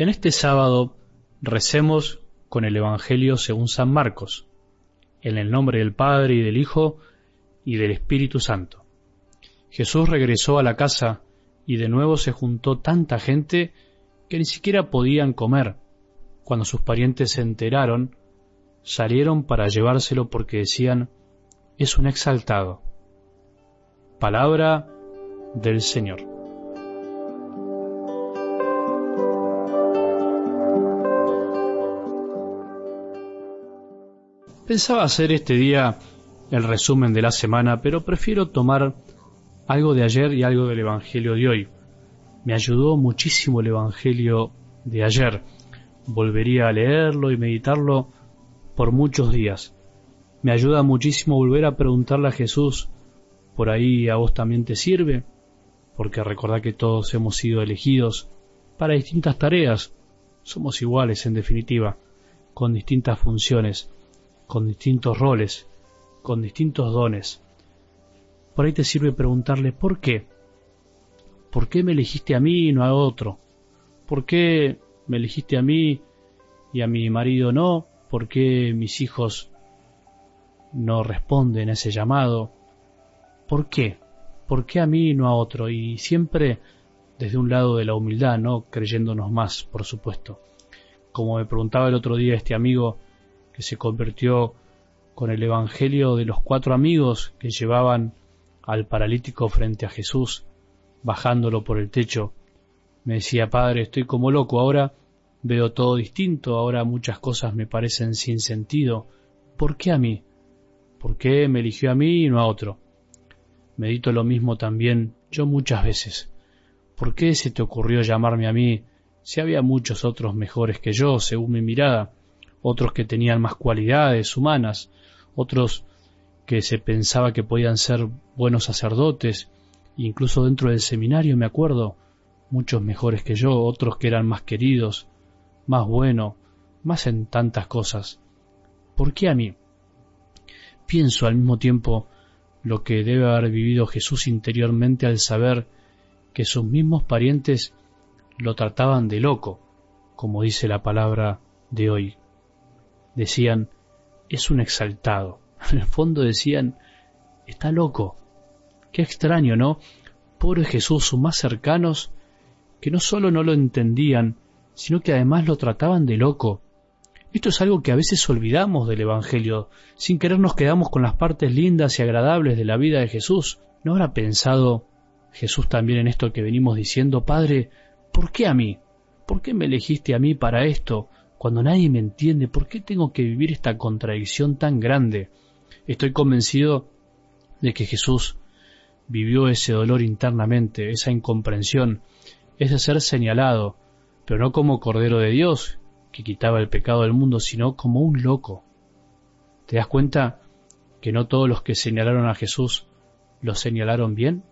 En este sábado recemos con el Evangelio según San Marcos, en el nombre del Padre y del Hijo y del Espíritu Santo. Jesús regresó a la casa y de nuevo se juntó tanta gente que ni siquiera podían comer. Cuando sus parientes se enteraron, salieron para llevárselo porque decían, es un exaltado. Palabra del Señor. Pensaba hacer este día el resumen de la semana, pero prefiero tomar algo de ayer y algo del Evangelio de hoy. Me ayudó muchísimo el Evangelio de ayer. Volvería a leerlo y meditarlo por muchos días. Me ayuda muchísimo volver a preguntarle a Jesús, ¿por ahí a vos también te sirve? Porque recordad que todos hemos sido elegidos para distintas tareas. Somos iguales en definitiva, con distintas funciones, con distintos roles, con distintos dones. Por ahí te sirve preguntarle ¿por qué? ¿Por qué me elegiste a mí y no a otro? ¿Por qué me elegiste a mí y a mi marido no? ¿Por qué mis hijos no responden a ese llamado? ¿Por qué? ¿Por qué a mí y no a otro? Y siempre desde un lado de la humildad, no creyéndonos más, por supuesto. Como me preguntaba el otro día este amigo que se convirtió con el Evangelio de los cuatro amigos que llevaban al paralítico frente a Jesús, bajándolo por el techo, me decía, Padre, estoy como loco ahora, Veo todo distinto, ahora muchas cosas me parecen sin sentido. ¿Por qué a mí? ¿Por qué me eligió a mí y no a otro? Medito lo mismo también yo muchas veces. ¿Por qué se te ocurrió llamarme a mí si había muchos otros mejores que yo, según mi mirada, otros que tenían más cualidades humanas, otros que se pensaba que podían ser buenos sacerdotes, incluso dentro del seminario me acuerdo, muchos mejores que yo, otros que eran más queridos, más bueno, más en tantas cosas. ¿Por qué a mí? Pienso al mismo tiempo lo que debe haber vivido Jesús interiormente al saber que sus mismos parientes lo trataban de loco, como dice la palabra de hoy. Decían, es un exaltado. En el fondo decían, está loco. Qué extraño, ¿no? Pobre Jesús, sus más cercanos, que no solo no lo entendían, sino que además lo trataban de loco. Esto es algo que a veces olvidamos del Evangelio, sin querer nos quedamos con las partes lindas y agradables de la vida de Jesús. ¿No habrá pensado Jesús también en esto que venimos diciendo, Padre, ¿por qué a mí? ¿Por qué me elegiste a mí para esto? Cuando nadie me entiende, ¿por qué tengo que vivir esta contradicción tan grande? Estoy convencido de que Jesús vivió ese dolor internamente, esa incomprensión, ese ser señalado, pero no como Cordero de Dios, que quitaba el pecado del mundo, sino como un loco. ¿Te das cuenta que no todos los que señalaron a Jesús lo señalaron bien?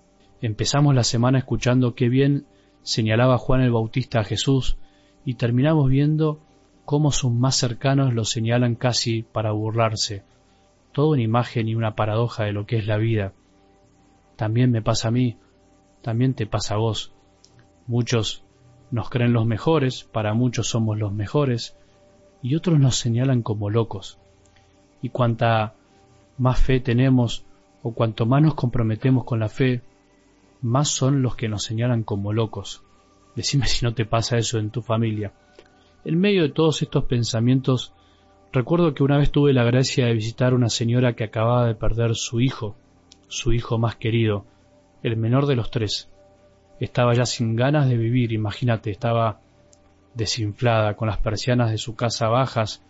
Empezamos la semana escuchando qué bien señalaba Juan el Bautista a Jesús y terminamos viendo cómo sus más cercanos lo señalan casi para burlarse. Todo una imagen y una paradoja de lo que es la vida. También me pasa a mí, también te pasa a vos. Muchos nos creen los mejores, para muchos somos los mejores, y otros nos señalan como locos. Y cuanta más fe tenemos, o cuanto más nos comprometemos con la fe, más son los que nos señalan como locos. Decime si no te pasa eso en tu familia. En medio de todos estos pensamientos, recuerdo que una vez tuve la gracia de visitar una señora que acababa de perder su hijo, su hijo más querido, el menor de los tres. Estaba ya sin ganas de vivir, imagínate, estaba desinflada, con las persianas de su casa bajas,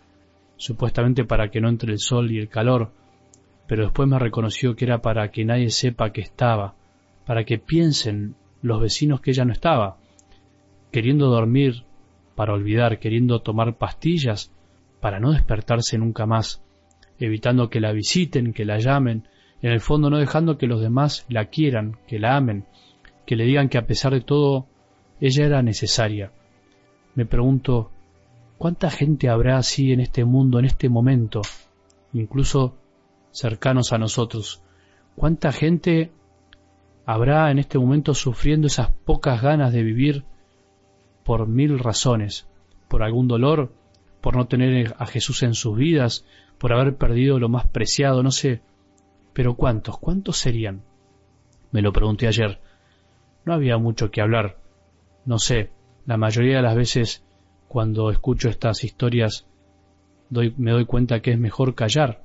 supuestamente para que no entre el sol y el calor, pero después me reconoció que era para que nadie sepa que estaba, para que piensen los vecinos que ella no estaba, queriendo dormir para olvidar, queriendo tomar pastillas para no despertarse nunca más, evitando que la visiten, que la llamen, en el fondo no dejando que los demás la quieran, que la amen, que le digan que a pesar de todo ella era necesaria. Me pregunto, ¿cuánta gente habrá así en este mundo, en este momento, incluso cercanos a nosotros? ¿Cuánta gente habrá en este momento sufriendo esas pocas ganas de vivir por mil razones? por algún dolor, por no tener a Jesús en sus vidas, por haber perdido lo más preciado, no sé. Pero ¿cuántos? ¿Cuántos serían? Me lo pregunté ayer. No había mucho que hablar. No sé, la mayoría de las veces cuando escucho estas historias me doy cuenta que es mejor callar.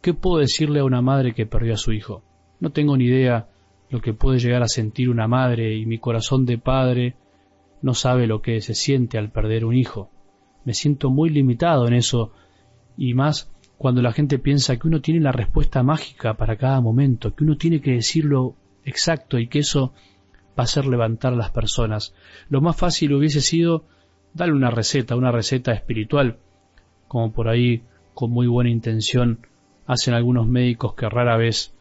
¿Qué puedo decirle a una madre que perdió a su hijo? No tengo ni idea lo que puede llegar a sentir una madre y mi corazón de padre no sabe lo que se siente al perder un hijo. Me siento muy limitado en eso y más cuando la gente piensa que uno tiene la respuesta mágica para cada momento, que uno tiene que decirlo exacto y que eso va a hacer levantar a las personas. Lo más fácil hubiese sido darle una receta, una receta espiritual, como por ahí con muy buena intención hacen algunos médicos que rara vez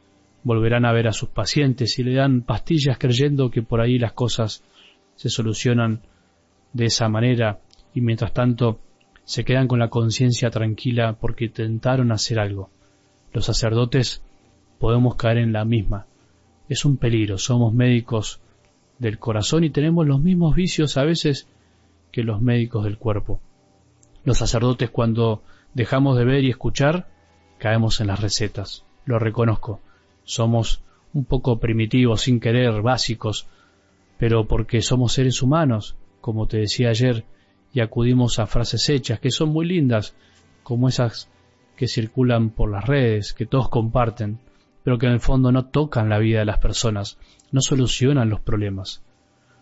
volverán a ver a sus pacientes y le dan pastillas creyendo que por ahí las cosas se solucionan de esa manera y mientras tanto se quedan con la conciencia tranquila porque intentaron hacer algo. Los sacerdotes podemos caer en la misma. Es un peligro, somos médicos del corazón y tenemos los mismos vicios a veces que los médicos del cuerpo. Los sacerdotes cuando dejamos de ver y escuchar, caemos en las recetas. Lo reconozco. Somos un poco primitivos, sin querer, básicos, pero porque somos seres humanos, como te decía ayer, y acudimos a frases hechas que son muy lindas, como esas que circulan por las redes, que todos comparten, pero que en el fondo no tocan la vida de las personas, no solucionan los problemas.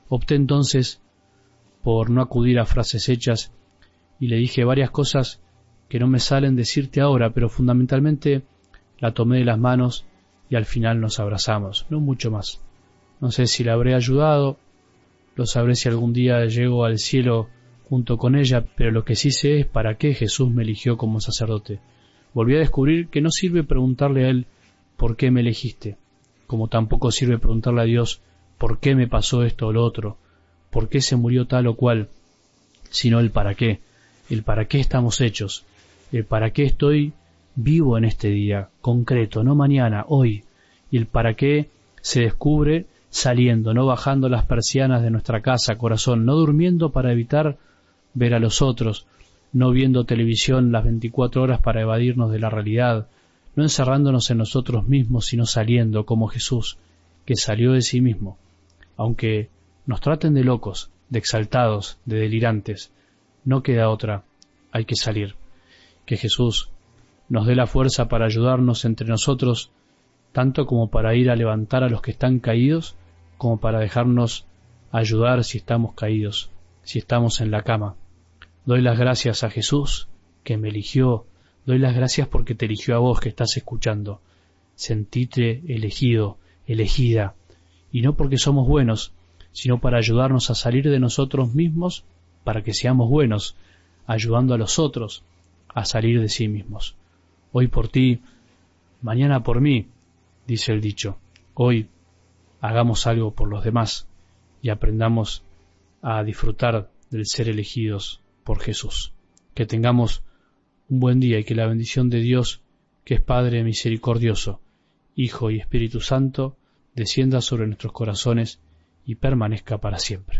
Opté entonces por no acudir a frases hechas y le dije varias cosas que no me salen decirte ahora, pero fundamentalmente la tomé de las manos y al final nos abrazamos, no mucho más. No sé si la habré ayudado, lo sabré si algún día llego al cielo junto con ella, pero lo que sí sé es para qué Jesús me eligió como sacerdote. Volví a descubrir que no sirve preguntarle a Él por qué me elegiste, como tampoco sirve preguntarle a Dios por qué me pasó esto o lo otro, por qué se murió tal o cual, sino el para qué el para qué estamos hechos, el para qué estoy vivo en este día, concreto, no mañana, hoy, y el para qué se descubre saliendo, no bajando las persianas de nuestra casa, corazón, no durmiendo para evitar ver a los otros, no viendo televisión las 24 horas para evadirnos de la realidad, no encerrándonos en nosotros mismos, sino saliendo como Jesús, que salió de sí mismo, aunque nos traten de locos, de exaltados, de delirantes, no queda otra, hay que salir. Que Jesús nos dé la fuerza para ayudarnos entre nosotros, tanto como para ir a levantar a los que están caídos, como para dejarnos ayudar si estamos caídos, si estamos en la cama. Doy las gracias a Jesús, que me eligió, doy las gracias porque te eligió a vos que estás escuchando. Sentite elegido, elegida, y no porque somos buenos, sino para ayudarnos a salir de nosotros mismos para que seamos buenos, ayudando a los otros a salir de sí mismos. Hoy por ti, mañana por mí, dice el dicho. Hoy hagamos algo por los demás y aprendamos a disfrutar del ser elegidos por Jesús. Que tengamos un buen día y que la bendición de Dios, que es Padre misericordioso, Hijo y Espíritu Santo, descienda sobre nuestros corazones y permanezca para siempre.